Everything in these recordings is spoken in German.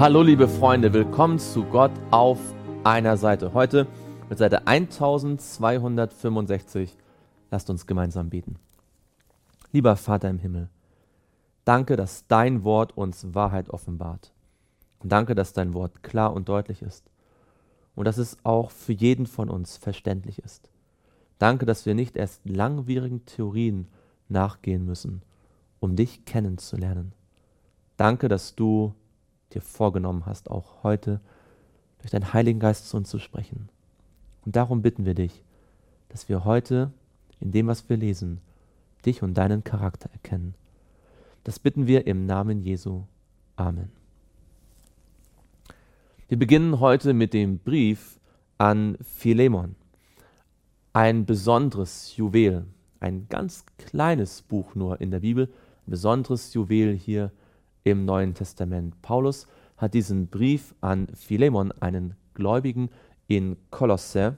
Hallo liebe Freunde, willkommen zu Gott auf einer Seite. Heute mit Seite 1265. Lasst uns gemeinsam beten. Lieber Vater im Himmel, danke, dass dein Wort uns Wahrheit offenbart. Und danke, dass dein Wort klar und deutlich ist. Und dass es auch für jeden von uns verständlich ist. Danke, dass wir nicht erst langwierigen Theorien nachgehen müssen, um dich kennenzulernen. Danke, dass du dir vorgenommen hast, auch heute durch deinen Heiligen Geist zu uns zu sprechen. Und darum bitten wir dich, dass wir heute in dem, was wir lesen, dich und deinen Charakter erkennen. Das bitten wir im Namen Jesu. Amen. Wir beginnen heute mit dem Brief an Philemon. Ein besonderes Juwel, ein ganz kleines Buch nur in der Bibel, ein besonderes Juwel hier im Neuen Testament. Paulus hat diesen Brief an Philemon, einen Gläubigen in Kolosse,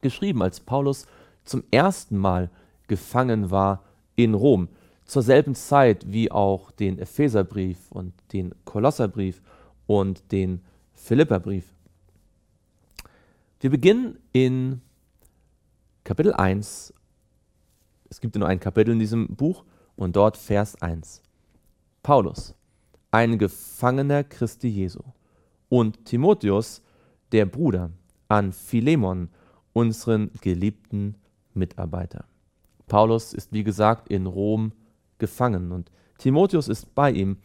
geschrieben, als Paulus zum ersten Mal gefangen war in Rom, zur selben Zeit wie auch den Epheserbrief und den Kolosserbrief und den Philipperbrief. Wir beginnen in Kapitel 1. Es gibt nur ein Kapitel in diesem Buch und dort Vers 1. Paulus, ein Gefangener Christi Jesu, und Timotheus, der Bruder, an Philemon, unseren geliebten Mitarbeiter. Paulus ist, wie gesagt, in Rom gefangen und Timotheus ist bei ihm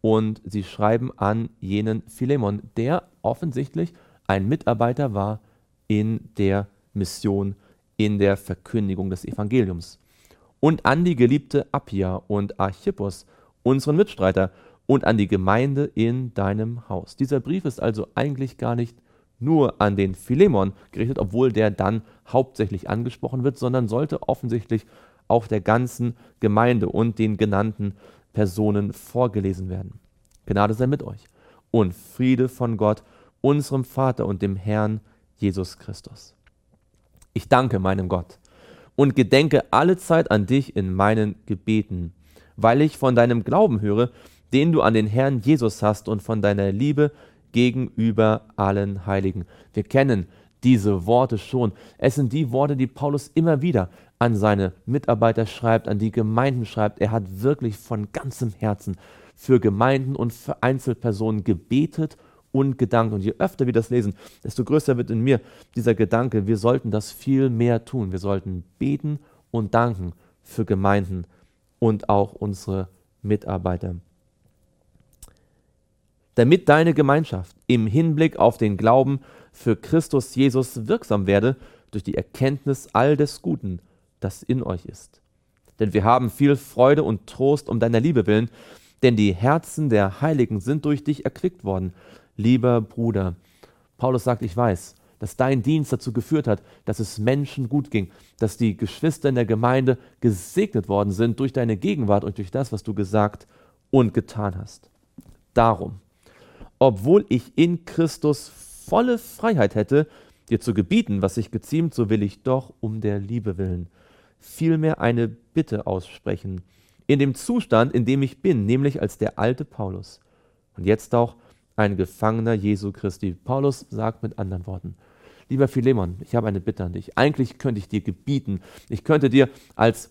und sie schreiben an jenen Philemon, der offensichtlich ein Mitarbeiter war in der Mission, in der Verkündigung des Evangeliums. Und an die geliebte Appia und Archippus unseren Mitstreiter und an die Gemeinde in deinem Haus. Dieser Brief ist also eigentlich gar nicht nur an den Philemon gerichtet, obwohl der dann hauptsächlich angesprochen wird, sondern sollte offensichtlich auch der ganzen Gemeinde und den genannten Personen vorgelesen werden. Gnade sei mit euch und Friede von Gott, unserem Vater und dem Herrn Jesus Christus. Ich danke meinem Gott und gedenke alle Zeit an dich in meinen Gebeten weil ich von deinem Glauben höre, den du an den Herrn Jesus hast und von deiner Liebe gegenüber allen Heiligen. Wir kennen diese Worte schon. Es sind die Worte, die Paulus immer wieder an seine Mitarbeiter schreibt, an die Gemeinden schreibt. Er hat wirklich von ganzem Herzen für Gemeinden und für Einzelpersonen gebetet und gedankt. Und je öfter wir das lesen, desto größer wird in mir dieser Gedanke, wir sollten das viel mehr tun. Wir sollten beten und danken für Gemeinden und auch unsere Mitarbeiter. Damit deine Gemeinschaft im Hinblick auf den Glauben für Christus Jesus wirksam werde durch die Erkenntnis all des Guten, das in euch ist. Denn wir haben viel Freude und Trost um deiner Liebe willen, denn die Herzen der Heiligen sind durch dich erquickt worden. Lieber Bruder, Paulus sagt, ich weiß, dass dein Dienst dazu geführt hat, dass es Menschen gut ging, dass die Geschwister in der Gemeinde gesegnet worden sind durch deine Gegenwart und durch das, was du gesagt und getan hast. Darum, obwohl ich in Christus volle Freiheit hätte, dir zu gebieten, was sich geziemt, so will ich doch um der Liebe willen vielmehr eine Bitte aussprechen, in dem Zustand, in dem ich bin, nämlich als der alte Paulus. Und jetzt auch ein Gefangener Jesu Christi. Paulus sagt mit anderen Worten, lieber Philemon, ich habe eine Bitte an dich. Eigentlich könnte ich dir gebieten. Ich könnte dir als,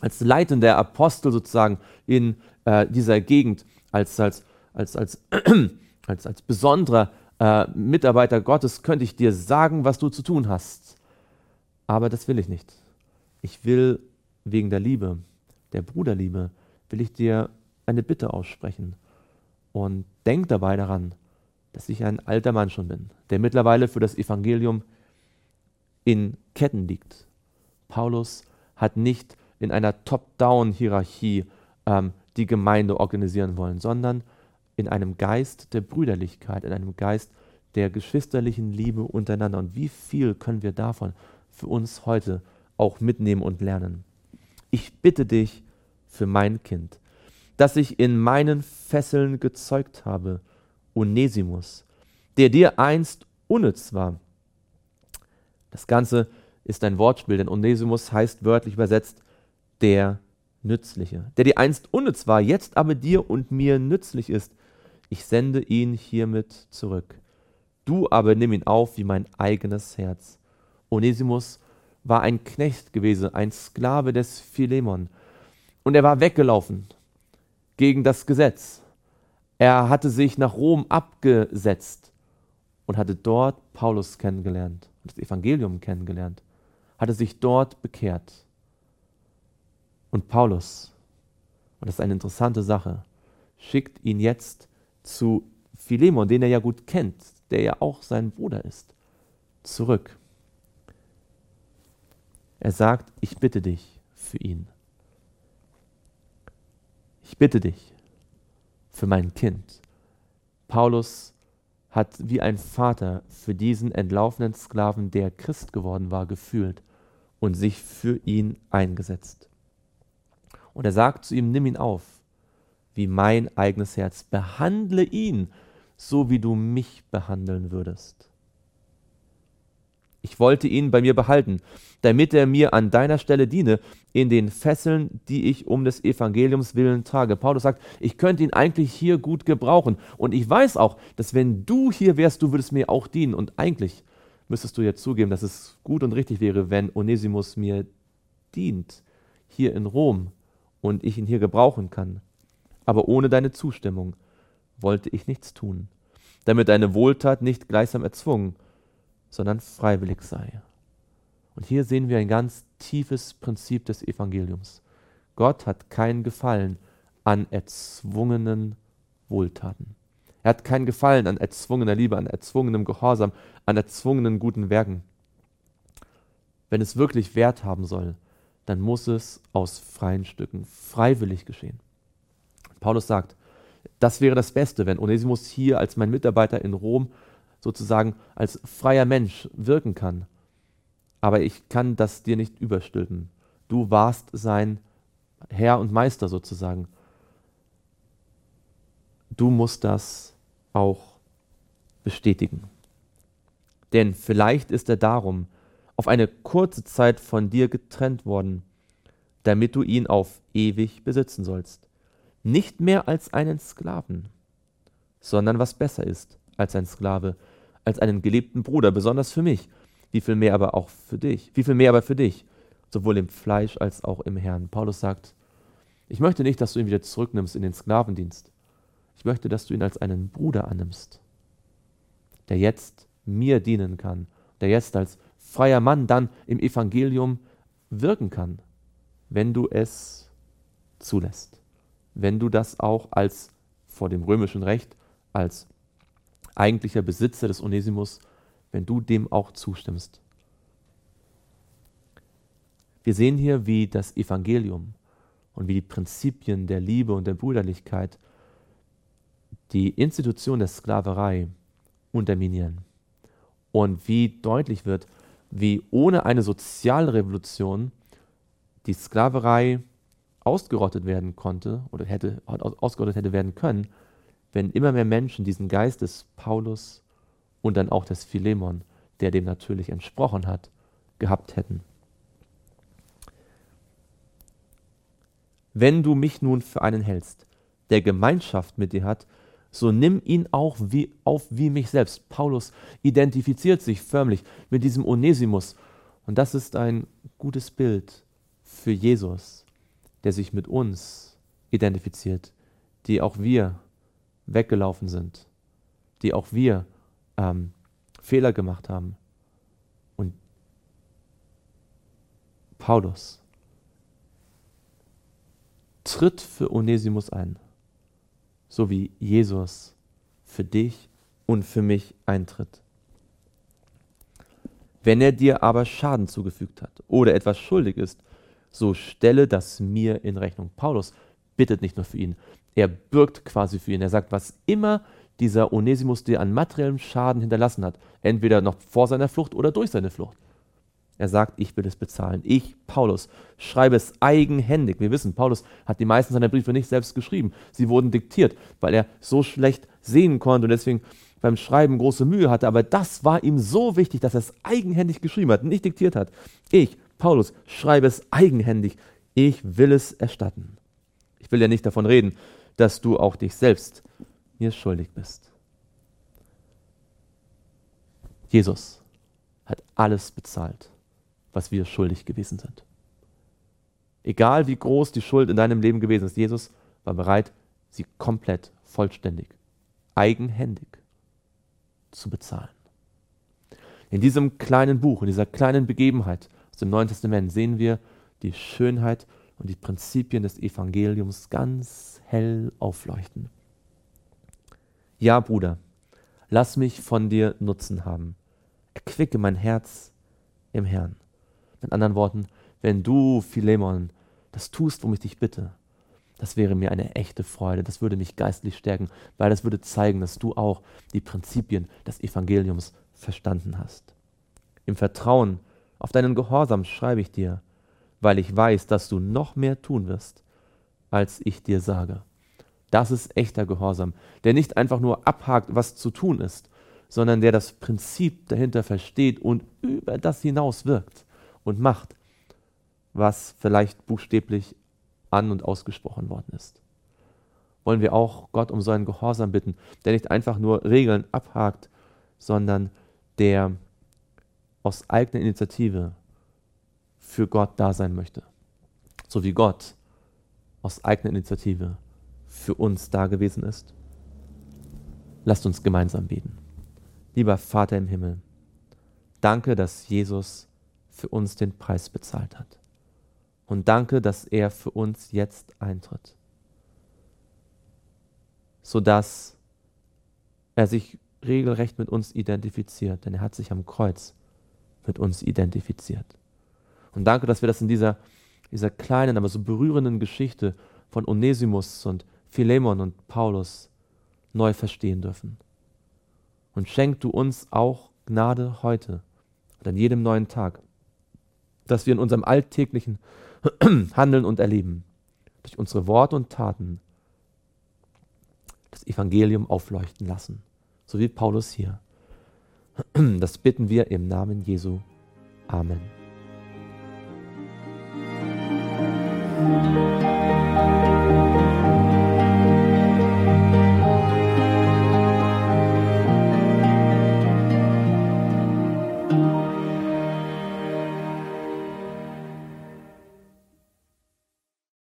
als leitender Apostel sozusagen in äh, dieser Gegend, als, als, als, als, als, als besonderer äh, Mitarbeiter Gottes, könnte ich dir sagen, was du zu tun hast. Aber das will ich nicht. Ich will wegen der Liebe, der Bruderliebe, will ich dir eine Bitte aussprechen. Und denk dabei daran, dass ich ein alter Mann schon bin, der mittlerweile für das Evangelium in Ketten liegt. Paulus hat nicht in einer Top-Down-Hierarchie ähm, die Gemeinde organisieren wollen, sondern in einem Geist der Brüderlichkeit, in einem Geist der geschwisterlichen Liebe untereinander. Und wie viel können wir davon für uns heute auch mitnehmen und lernen? Ich bitte dich für mein Kind, das ich in meinen Fesseln gezeugt habe, Onesimus, der dir einst unnütz war. Das Ganze ist ein Wortspiel, denn Onesimus heißt wörtlich übersetzt der Nützliche, der dir einst unnütz war, jetzt aber dir und mir nützlich ist. Ich sende ihn hiermit zurück. Du aber nimm ihn auf wie mein eigenes Herz. Onesimus war ein Knecht gewesen, ein Sklave des Philemon. Und er war weggelaufen gegen das Gesetz. Er hatte sich nach Rom abgesetzt und hatte dort Paulus kennengelernt, das Evangelium kennengelernt, hatte sich dort bekehrt. Und Paulus, und das ist eine interessante Sache, schickt ihn jetzt zu Philemon, den er ja gut kennt, der ja auch sein Bruder ist, zurück. Er sagt, ich bitte dich für ihn. Ich bitte dich für mein Kind. Paulus hat wie ein Vater für diesen entlaufenen Sklaven, der Christ geworden war, gefühlt und sich für ihn eingesetzt. Und er sagt zu ihm, nimm ihn auf, wie mein eigenes Herz, behandle ihn, so wie du mich behandeln würdest. Ich wollte ihn bei mir behalten, damit er mir an deiner Stelle diene, in den Fesseln, die ich um des Evangeliums willen trage. Paulus sagt, ich könnte ihn eigentlich hier gut gebrauchen. Und ich weiß auch, dass wenn du hier wärst, du würdest mir auch dienen. Und eigentlich müsstest du ja zugeben, dass es gut und richtig wäre, wenn Onesimus mir dient, hier in Rom, und ich ihn hier gebrauchen kann. Aber ohne deine Zustimmung wollte ich nichts tun, damit deine Wohltat nicht gleichsam erzwungen, sondern freiwillig sei. Und hier sehen wir ein ganz tiefes Prinzip des Evangeliums. Gott hat keinen Gefallen an erzwungenen Wohltaten. Er hat keinen Gefallen an erzwungener Liebe, an erzwungenem Gehorsam, an erzwungenen guten Werken. Wenn es wirklich Wert haben soll, dann muss es aus freien Stücken freiwillig geschehen. Paulus sagt, das wäre das Beste, wenn Onesimus hier als mein Mitarbeiter in Rom sozusagen als freier Mensch wirken kann. Aber ich kann das dir nicht überstülpen. Du warst sein Herr und Meister sozusagen. Du musst das auch bestätigen. Denn vielleicht ist er darum auf eine kurze Zeit von dir getrennt worden, damit du ihn auf ewig besitzen sollst. Nicht mehr als einen Sklaven, sondern was besser ist als ein Sklave, als einen geliebten Bruder, besonders für mich, wie viel mehr aber auch für dich, wie viel mehr aber für dich, sowohl im Fleisch als auch im Herrn. Paulus sagt, ich möchte nicht, dass du ihn wieder zurücknimmst in den Sklavendienst. Ich möchte, dass du ihn als einen Bruder annimmst, der jetzt mir dienen kann, der jetzt als freier Mann dann im Evangelium wirken kann, wenn du es zulässt, wenn du das auch als vor dem römischen Recht als eigentlicher Besitzer des Onesimus, wenn du dem auch zustimmst. Wir sehen hier, wie das Evangelium und wie die Prinzipien der Liebe und der Brüderlichkeit die Institution der Sklaverei unterminieren und wie deutlich wird, wie ohne eine Sozialrevolution die Sklaverei ausgerottet werden konnte oder hätte ausgerottet hätte werden können, wenn immer mehr Menschen diesen Geist des Paulus und dann auch des Philemon, der dem natürlich entsprochen hat, gehabt hätten. Wenn du mich nun für einen hältst, der Gemeinschaft mit dir hat, so nimm ihn auch wie, auf wie mich selbst. Paulus identifiziert sich förmlich mit diesem Onesimus. Und das ist ein gutes Bild für Jesus, der sich mit uns identifiziert, die auch wir weggelaufen sind, die auch wir ähm, Fehler gemacht haben. Und Paulus tritt für Onesimus ein, so wie Jesus für dich und für mich eintritt. Wenn er dir aber Schaden zugefügt hat oder etwas schuldig ist, so stelle das mir in Rechnung. Paulus bittet nicht nur für ihn, er bürgt quasi für ihn. Er sagt, was immer dieser Onesimus dir an materiellem Schaden hinterlassen hat, entweder noch vor seiner Flucht oder durch seine Flucht. Er sagt, ich will es bezahlen. Ich, Paulus, schreibe es eigenhändig. Wir wissen, Paulus hat die meisten seiner Briefe nicht selbst geschrieben. Sie wurden diktiert, weil er so schlecht sehen konnte und deswegen beim Schreiben große Mühe hatte. Aber das war ihm so wichtig, dass er es eigenhändig geschrieben hat, nicht diktiert hat. Ich, Paulus, schreibe es eigenhändig. Ich will es erstatten. Ich will ja nicht davon reden, dass du auch dich selbst mir schuldig bist. Jesus hat alles bezahlt, was wir schuldig gewesen sind. Egal wie groß die Schuld in deinem Leben gewesen ist, Jesus war bereit, sie komplett, vollständig, eigenhändig zu bezahlen. In diesem kleinen Buch, in dieser kleinen Begebenheit aus dem Neuen Testament sehen wir die Schönheit und die Prinzipien des Evangeliums ganz hell aufleuchten. Ja, Bruder, lass mich von dir Nutzen haben. Erquicke mein Herz im Herrn. Mit anderen Worten, wenn du, Philemon, das tust, womit ich dich bitte, das wäre mir eine echte Freude. Das würde mich geistlich stärken, weil das würde zeigen, dass du auch die Prinzipien des Evangeliums verstanden hast. Im Vertrauen auf deinen Gehorsam schreibe ich dir, weil ich weiß, dass du noch mehr tun wirst, als ich dir sage. Das ist echter Gehorsam, der nicht einfach nur abhakt, was zu tun ist, sondern der das Prinzip dahinter versteht und über das hinaus wirkt und macht, was vielleicht buchstäblich an und ausgesprochen worden ist. Wollen wir auch Gott um seinen Gehorsam bitten, der nicht einfach nur Regeln abhakt, sondern der aus eigener Initiative für Gott da sein möchte. So wie Gott aus eigener Initiative für uns da gewesen ist. Lasst uns gemeinsam beten. Lieber Vater im Himmel, danke, dass Jesus für uns den Preis bezahlt hat. Und danke, dass er für uns jetzt eintritt, sodass er sich regelrecht mit uns identifiziert, denn er hat sich am Kreuz mit uns identifiziert. Und danke, dass wir das in dieser, dieser kleinen, aber so berührenden Geschichte von Onesimus und Philemon und Paulus neu verstehen dürfen. Und schenk du uns auch Gnade heute und an jedem neuen Tag, dass wir in unserem alltäglichen Handeln und Erleben, durch unsere Worte und Taten das Evangelium aufleuchten lassen, so wie Paulus hier. Das bitten wir im Namen Jesu. Amen. Música